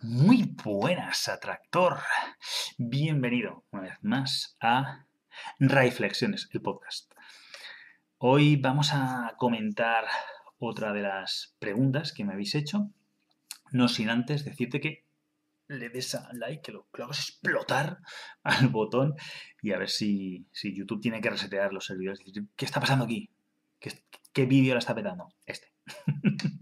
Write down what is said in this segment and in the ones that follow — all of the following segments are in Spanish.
Muy buenas, atractor. Bienvenido una vez más a Reflexiones, el podcast. Hoy vamos a comentar otra de las preguntas que me habéis hecho. No sin antes decirte que le des a like, que lo, que explotar al botón y a ver si, YouTube tiene que resetear los servidores. ¿Qué está pasando aquí? ¿Qué, qué vídeo la está petando? Este.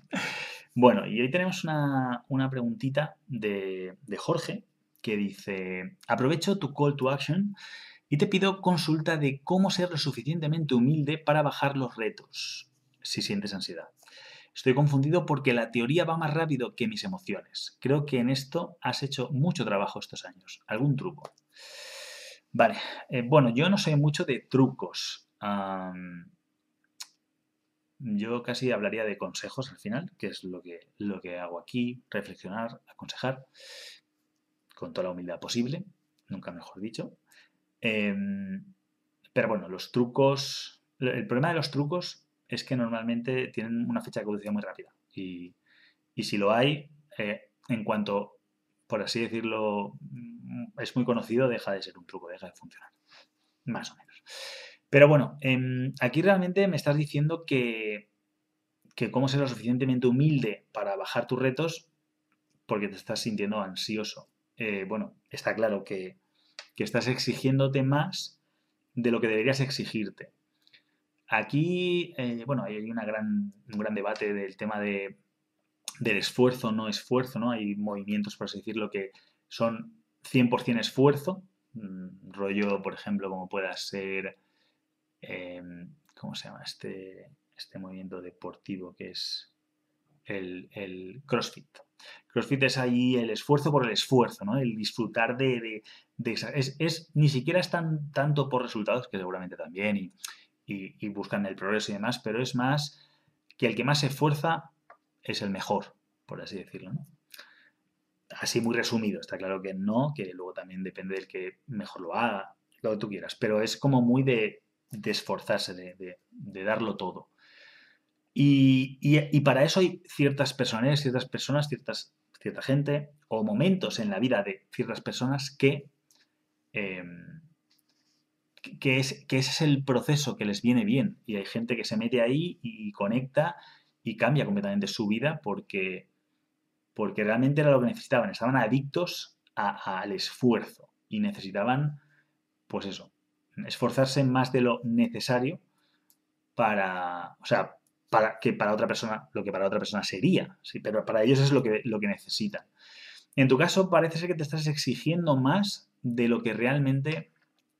Bueno, y hoy tenemos una, preguntita de, Jorge que dice, aprovecho tu call to action y te pido consulta de cómo ser lo suficientemente humilde para bajar los retos si sientes ansiedad. Estoy confundido porque la teoría va más rápido que mis emociones. Creo que en esto has hecho mucho trabajo estos años. ¿Algún truco? Vale, eh, bueno, yo no soy mucho de trucos yo casi hablaría de consejos al final, que es lo que, lo que hago aquí, reflexionar, aconsejar, con toda la humildad posible, nunca mejor dicho. Em, pero bueno, los trucos, el problema de los trucos es que normalmente tienen una fecha de caducidad muy rápida. Y, si lo hay, eh, en cuanto, por así decirlo, es muy conocido, deja de ser un truco, deja de funcionar. Más o menos. Pero bueno, em, aquí realmente me estás diciendo que, que cómo ser lo suficientemente humilde para bajar tus retos porque te estás sintiendo ansioso. Eh, bueno, está claro que, estás exigiéndote más de lo que deberías exigirte. Aquí, eh, bueno, hay una gran, un gran debate del tema de, del esfuerzo, no esfuerzo, ¿no? Hay movimientos, por así decirlo, que son 100% esfuerzo, mm, rollo, por ejemplo, como pueda ser Em, ¿cómo se llama? Este, este movimiento deportivo que es el, CrossFit. CrossFit es ahí el esfuerzo por el esfuerzo, ¿no? El disfrutar de, es, ni siquiera es tan, tanto por resultados, que seguramente también, y, y, buscan el progreso y demás, pero es más que el que más se esfuerza es el mejor, por así decirlo. Así muy resumido, está claro que no, que luego también depende del que mejor lo haga, lo que tú quieras, pero es como muy de de esforzarse, de, darlo todo. Y, para eso hay ciertas personas, ciertas personas, ciertas, cierta gente o momentos en la vida de ciertas personas que, em, que, es, que ese es el proceso que les viene bien. Y hay gente que se mete ahí y conecta y cambia completamente su vida porque, porque realmente era lo que necesitaban. Estaban adictos al esfuerzo y necesitaban, pues eso, esforzarse más de lo necesario para, o sea, para que para otra persona, lo que para otra persona sería, sí, pero para ellos es lo que, lo que necesitan. En tu caso parece ser que te estás exigiendo más de lo que realmente,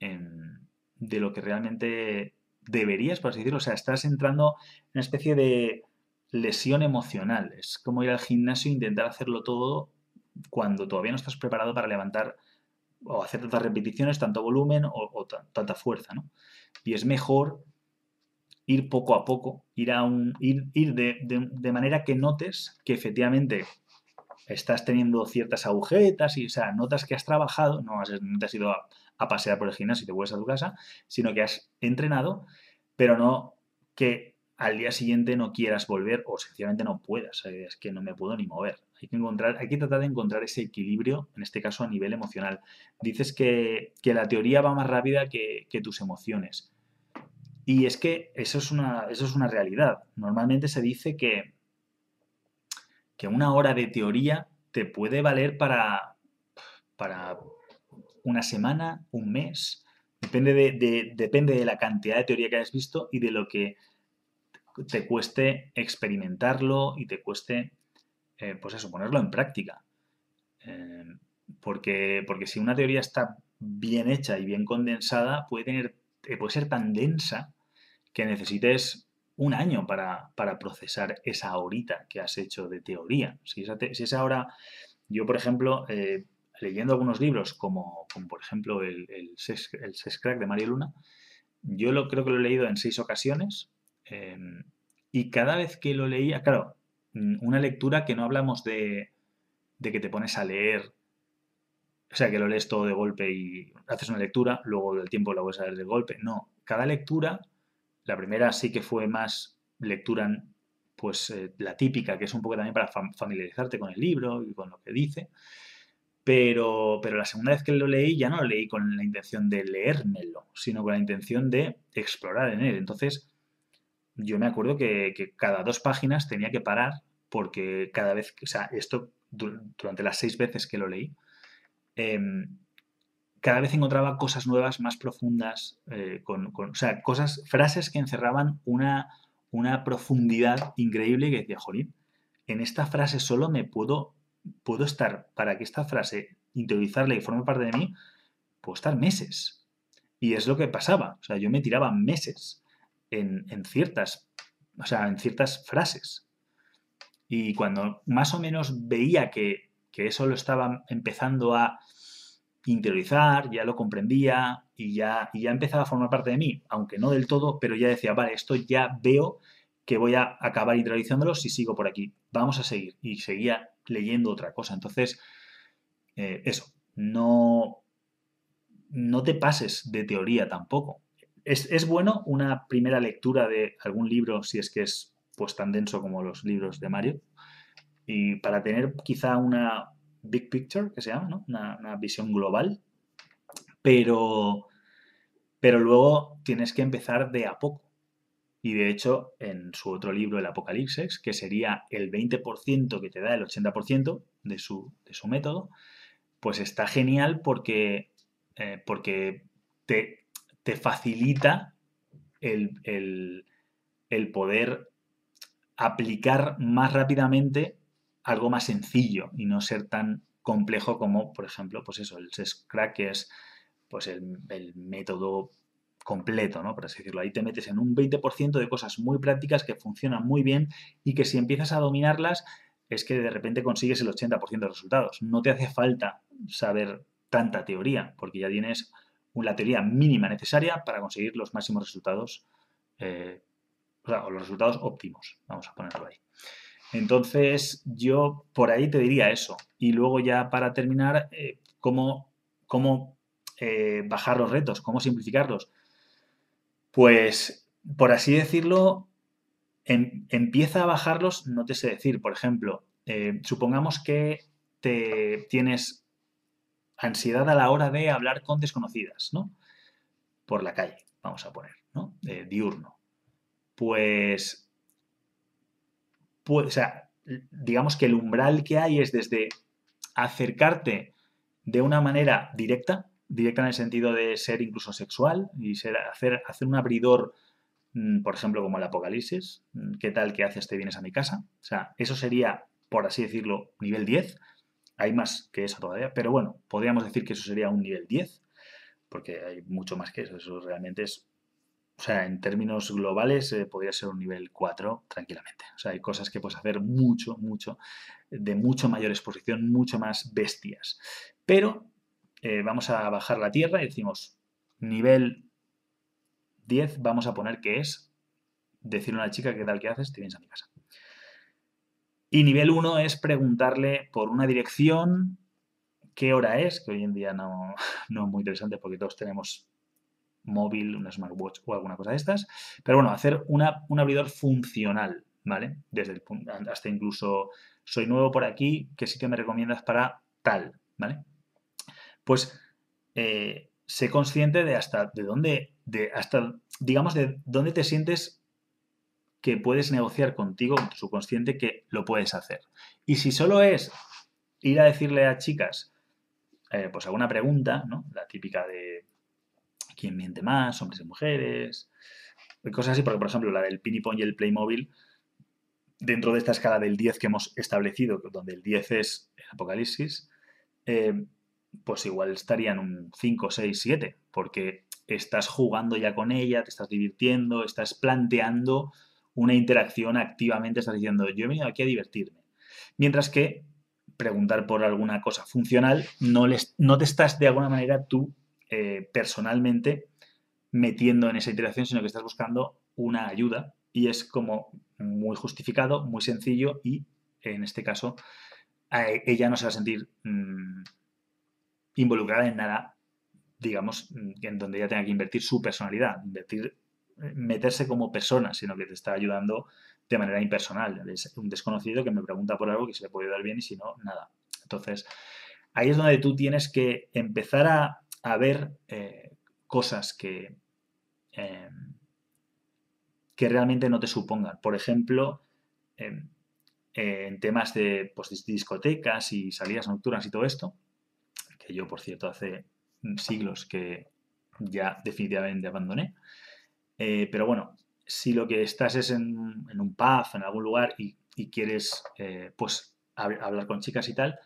em, de lo que realmente deberías, por así decirlo, o sea, estás entrando en una especie de lesión emocional. Es como ir al gimnasio e intentar hacerlo todo cuando todavía no estás preparado para levantar o hacer tantas repeticiones, tanto volumen o, tanta fuerza, ¿no? Y es mejor ir poco a poco, ir, a un, ir, ir de, manera que notes que efectivamente estás teniendo ciertas agujetas y, o sea, notas que has trabajado, no, has, te has ido a, a, pasear por el gimnasio y te vuelves a tu casa, sino que has entrenado, pero no que al día siguiente no quieras volver o sencillamente no puedas, es que no me puedo ni mover. Hay que, encontrar, hay que tratar de encontrar ese equilibrio, en este caso a nivel emocional. Dices que, la teoría va más rápida que, tus emociones. Y es que eso es, una, eso es una realidad. Normalmente se dice que, que una hora de teoría te puede valer para, para una semana, un mes. Depende de, depende de la cantidad de teoría que hayas visto y de lo que te cueste experimentarlo y te cueste, eh, pues eso, ponerlo en práctica. Eh, porque, porque si una teoría está bien hecha y bien condensada, puede, tener, eh, puede ser tan densa que necesites un año para, procesar esa horita que has hecho de teoría. Si esa, si esa hora, yo por ejemplo, leyendo algunos libros, como, como por ejemplo el, el, el Crack de Mario Luna, yo lo, creo que lo he leído en seis ocasiones Em, y cada vez que lo leía, claro, mm, una lectura que no hablamos de, que te pones a leer, o sea, que lo lees todo de golpe y haces una lectura, luego del tiempo la vuelves a leer de golpe. No, cada lectura, la primera sí que fue más lectura pues eh, la típica, que es un poco también para familiarizarte con el libro y con lo que dice. Pero, pero la segunda vez que lo leí ya no lo leí con la intención de leérmelo, sino con la intención de explorar en él. Entonces, yo me acuerdo que, cada dos páginas tenía que parar porque cada vez, o sea, esto durante las seis veces que lo leí, em, cada vez encontraba cosas nuevas, más profundas, eh, con, o sea, cosas, frases que encerraban una, una profundidad increíble que decía, jolín, en esta frase solo me puedo, puedo estar, para que esta frase, interiorizarla y forme parte de mí, puedo estar meses. Y es lo que pasaba, o sea, yo me tiraba meses en, ciertas, o sea, en ciertas frases. Y cuando más o menos veía que, que eso lo estaba empezando a interiorizar, ya lo comprendía y ya, y ya empezaba a formar parte de mí, aunque no del todo, pero ya decía, vale, esto ya veo que voy a acabar interiorizándolo si sigo por aquí. Vamos a seguir. Y seguía leyendo otra cosa. Entonces, eh, eso, no, no te pases de teoría tampoco. Es, es, bueno una primera lectura de algún libro, si es que es pues tan denso como los libros de Mario, y para tener quizá una, big picture, que se llama, Una, visión global, pero, pero luego tienes que empezar de a poco. Y de hecho, en su otro libro, El Apocalipsis, que sería el 20% que te da el 80% de su, de su método, pues está genial porque, eh, porque te, te facilita el, el, poder aplicar más rápidamente algo más sencillo y no ser tan complejo como, por ejemplo, pues eso, el SESCRACK, que es pues el, método completo, ¿no? Por así decirlo. Ahí te metes en un 20% de cosas muy prácticas que funcionan muy bien y que si empiezas a dominarlas es que de repente consigues el 80% de resultados. No te hace falta saber tanta teoría, porque ya tienes la teoría mínima necesaria para conseguir los máximos resultados, eh, o los resultados óptimos, vamos a ponerlo ahí. Entonces, yo por ahí te diría eso. Y luego ya para terminar, eh, cómo, eh, bajar los retos, cómo simplificarlos. Pues, por así decirlo, em, empieza a bajarlos, no te sé decir, por ejemplo, supongamos que te tienes ansiedad a la hora de hablar con desconocidas, ¿no? Por la calle, vamos a poner, ¿no? diurno. Pues o sea, digamos que el umbral que hay es desde acercarte de una manera directa, directa en el sentido de ser incluso sexual y ser, hacer, hacer un abridor, mm, por ejemplo, como el Apocalipsis, mm, ¿qué tal que haces? Te vienes a mi casa. O sea, eso sería, por así decirlo, nivel 10. Hay más que eso todavía, pero bueno, podríamos decir que eso sería un nivel 10, porque hay mucho más que eso. Eso realmente es o sea, en términos globales eh, podría ser un nivel 4 tranquilamente. O sea, hay cosas que puedes hacer mucho, mucho, de mucho mayor exposición, mucho más bestias. Pero eh, vamos a bajar la tierra y decimos nivel 10, vamos a poner que es decirle a una chica qué tal que haces, te vienes a mi casa. Y nivel 1 es preguntarle por una dirección, qué hora es, que hoy en día no, no es muy interesante porque todos tenemos móvil, una smartwatch o alguna cosa de estas. Pero bueno, hacer una, un abridor funcional, ¿vale? Desde el punto, hasta incluso soy nuevo por aquí, ¿qué sitio me recomiendas para tal, ¿vale? Pues eh, sé consciente de hasta de dónde, de hasta, digamos, de dónde te sientes que puedes negociar contigo, con tu subconsciente, que lo puedes hacer. Y si solo es ir a decirle a chicas, eh, pues alguna pregunta, ¿no? La típica de quién miente más, hombres y mujeres, cosas así, porque por ejemplo la del Pinipon y el Playmobil, dentro de esta escala del 10 que hemos establecido, donde el 10 es el apocalipsis, eh, pues igual estarían un 5, 6, 7, porque estás jugando ya con ella, te estás divirtiendo, estás planteando una interacción activamente, estás diciendo, yo he venido aquí a divertirme. Mientras que preguntar por alguna cosa funcional, no, les, no te estás de alguna manera tú eh, personalmente metiendo en esa interacción, sino que estás buscando una ayuda y es como muy justificado, muy sencillo y en este caso ella no se va a sentir mm, involucrada en nada, digamos, en donde ella tenga que invertir su personalidad, invertir, meterse como persona, sino que te está ayudando de manera impersonal. Es un desconocido que me pregunta por algo que se le puede dar bien y si no, nada. Entonces, ahí es donde tú tienes que empezar a, ver eh, cosas que, em, que realmente no te supongan. Por ejemplo, em, en temas de pues, discotecas y salidas nocturnas y todo esto, que yo, por cierto, hace siglos que ya definitivamente abandoné. Eh, pero bueno, si lo que estás es en, un pub, en algún lugar y, quieres eh, pues hablar con chicas y tal,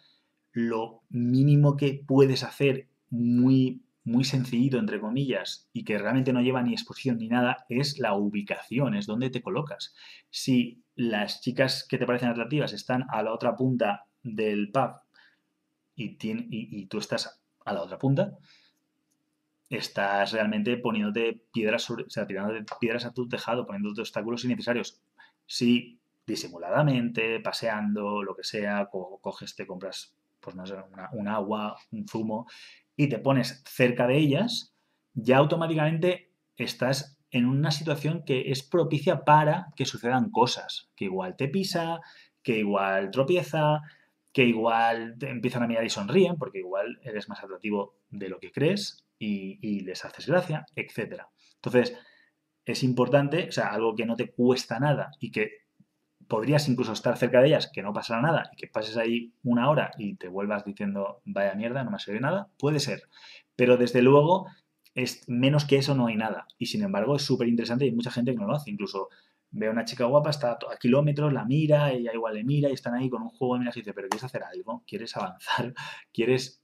lo mínimo que puedes hacer muy, muy sencillito, entre comillas, y que realmente no lleva ni exposición ni nada, es la ubicación, es donde te colocas. Si las chicas que te parecen atractivas están a la otra punta del pub y, y tú estás a la otra punta, estás realmente poniéndote piedras sobre, piedras a tu tejado, poniéndote obstáculos innecesarios. Si disimuladamente, paseando, lo que sea, coges, te compras, pues no un agua, un zumo, y te pones cerca de ellas, ya automáticamente estás en una situación que es propicia para que sucedan cosas, que igual te pisa, que igual tropieza, que igual empiezan a mirar y sonríen, porque igual eres más atractivo de lo que crees y, les haces gracia, etc. Entonces, es importante, o sea, algo que no te cuesta nada y que podrías incluso estar cerca de ellas, que no pasará nada y que pases ahí una hora y te vuelvas diciendo, vaya mierda, no me ha nada, puede ser. Pero desde luego, es, menos que eso no hay nada. Y sin embargo, es súper interesante y hay mucha gente que no lo hace. Incluso ve a una chica guapa, está a kilómetros, la mira, ella igual le mira y están ahí con un juego de miras y dice, pero ¿quieres hacer algo? ¿Quieres avanzar? ¿Quieres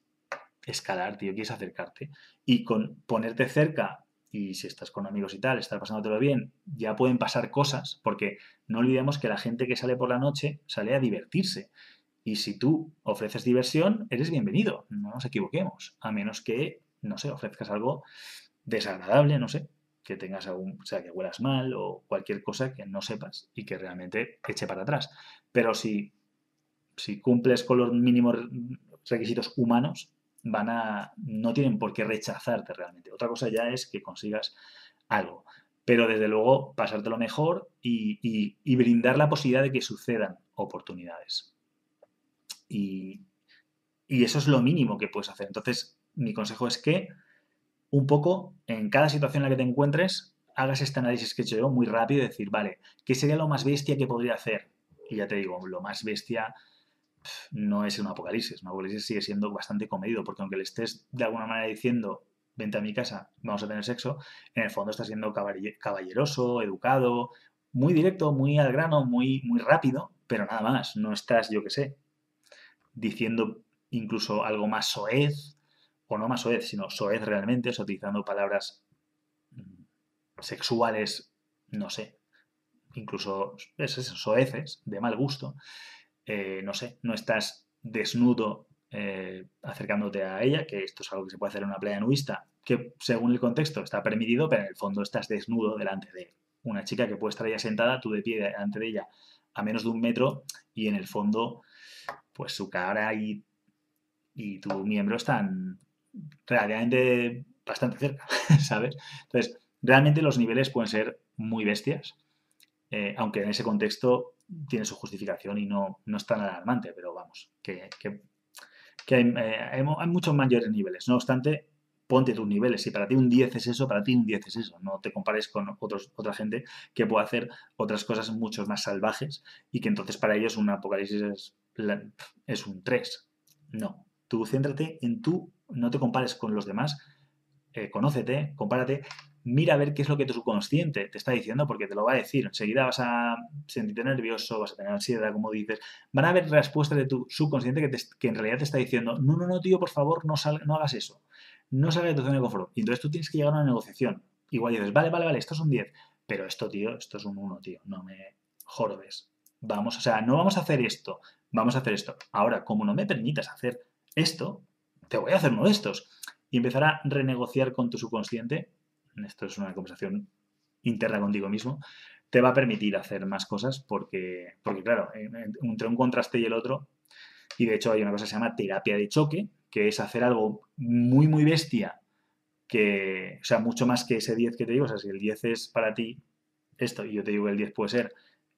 escalar, tío? ¿Quieres acercarte? Y con ponerte cerca y si estás con amigos y tal, estar pasándotelo bien, ya pueden pasar cosas, porque no olvidemos que la gente que sale por la noche sale a divertirse. Y si tú ofreces diversión, eres bienvenido, no nos equivoquemos, a menos que, no sé, ofrezcas algo desagradable, no sé, que tengas algún, o sea, que huelas mal o cualquier cosa que no sepas y que realmente eche para atrás. Pero si, si cumples con los mínimos requisitos humanos, van a, no tienen por qué rechazarte realmente. Otra cosa ya es que consigas algo. Pero desde luego pasártelo mejor y, brindar la posibilidad de que sucedan oportunidades. Y, y eso es lo mínimo que puedes hacer. Entonces, mi consejo es que un poco en cada situación en la que te encuentres, hagas este análisis que he hecho yo muy rápido y decir, vale, ¿qué sería lo más bestia que podría hacer? Y ya te digo, lo más bestia no es un apocalipsis. Un apocalipsis sigue siendo bastante comedido, porque aunque le estés de alguna manera diciendo, vente a mi casa, vamos a tener sexo, en el fondo está siendo caballeroso, educado, muy directo, muy al grano, muy, muy rápido, pero nada más. No estás, yo qué sé, diciendo incluso algo más soez, o no más soez, sino soez realmente, utilizando palabras mm, sexuales, no sé, incluso soeces, de mal gusto, eh, no sé, no estás desnudo eh, acercándote a ella, que esto es algo que se puede hacer en una playa nudista, que según el contexto está permitido, pero en el fondo estás desnudo delante de una chica que puede estar ya sentada, tú de pie delante de ella a menos de un metro y en el fondo, pues su cara y, y tu miembro están relativamente bastante cerca, ¿sabes? Entonces, realmente los niveles pueden ser muy bestias, eh, aunque en ese contexto tiene su justificación y no, no es tan alarmante, pero vamos, que, eh, hay, muchos mayores niveles. No obstante, ponte tus niveles. Si para ti un 10 es eso, para ti un 10 es eso. No te compares con otros, otra gente que puede hacer otras cosas mucho más salvajes y que entonces para ellos un apocalipsis es, es un 3. No. Tú céntrate en tú, no te compares con los demás, eh, conócete, compárate mira a ver qué es lo que tu subconsciente te está diciendo, porque te lo va a decir. Enseguida vas a sentirte nervioso, vas a tener ansiedad, como dices. Van a haber respuestas de tu subconsciente que, en realidad te está diciendo, no, no, no, tío, por favor, no, no hagas eso. No salgas de tu zona de confort. Y entonces tú tienes que llegar a una negociación. Igual dices, vale, vale, vale, esto es un 10. Pero esto, tío, esto es un 1, tío. No me jorobes. Vamos, o sea, no vamos a hacer esto. Vamos a hacer esto. Ahora, como no me permitas hacer esto, te voy a hacer uno de estos. Y empezar a renegociar con tu subconsciente esto es una conversación interna contigo mismo, te va a permitir hacer más cosas porque, porque claro, entre un contraste y el otro, y de hecho hay una cosa que se llama terapia de choque, que es hacer algo muy, muy bestia, que, o sea, mucho más que ese 10 que te digo, o sea, si el 10 es para ti esto y yo te digo que el 10 puede ser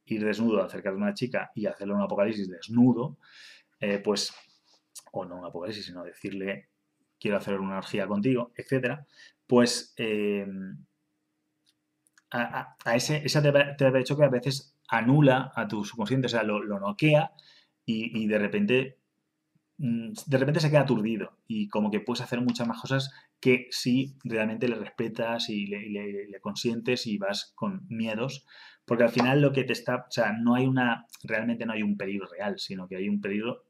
ir desnudo acerca de una chica y hacerle un apocalipsis desnudo, eh, pues, o no un apocalipsis, sino decirle quiero hacer una orgía contigo, etcétera, pues eh, a, ese, esa terapia de choque a veces anula a tu subconsciente, o sea, lo, noquea y, de repente mm, de repente se queda aturdido y como que puedes hacer muchas más cosas que si realmente le respetas y le, consientes y vas con miedos, porque al final lo que te está, o sea, no hay una, realmente no hay un peligro real, sino que hay un peligro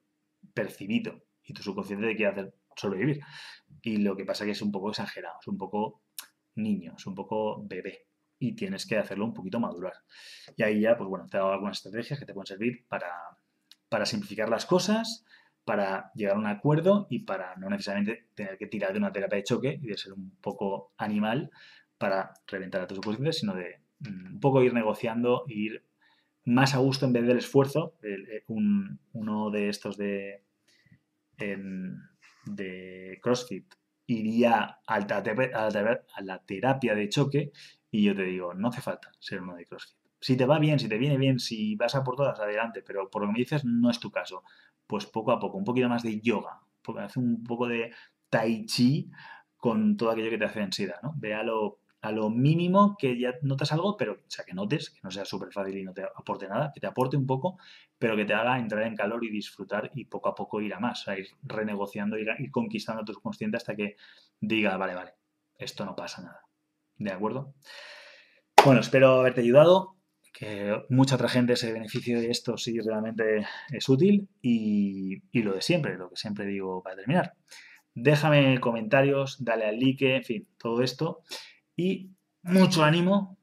percibido y tu subconsciente te quiere hacer sobrevivir. Y lo que pasa que es un poco exagerado, es un poco niño, es un poco bebé y tienes que hacerlo un poquito madurar. Y ahí ya, pues bueno, te he dado algunas estrategias que te pueden servir para, para simplificar las cosas, para llegar a un acuerdo y para no necesariamente tener que tirar de una terapia de choque y de ser un poco animal para reventar a tus subconscientes, sino de mm, un poco ir negociando, ir más a gusto en vez del esfuerzo. Eh, uno de estos de, de CrossFit iría a la, terapia de choque y yo te digo, no hace falta ser uno de CrossFit. Si te va bien, si te viene bien, si vas a por todas, adelante, pero por lo que me dices no es tu caso pues poco a poco, un poquito más de yoga, un poco de tai chi con todo aquello que te hace ansiedad, ¿no? Ve a lo, a lo mínimo que ya notas algo, pero, o sea, que notes, que no sea súper fácil y no te aporte nada, que te aporte un poco, pero que te haga entrar en calor y disfrutar y poco a poco ir a más, o sea, ir renegociando, ir, conquistando a tu consciente hasta que diga, vale, vale, esto no pasa nada. ¿De acuerdo? Bueno, espero haberte ayudado que mucha otra gente se beneficie de esto si realmente es útil y, lo de siempre, lo que siempre digo para terminar. Déjame comentarios, dale al like, en fin, todo esto y mucho ánimo,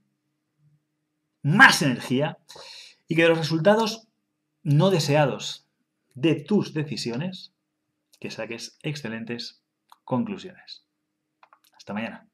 más energía y que los resultados no deseados de tus decisiones, que saques excelentes conclusiones. Hasta mañana.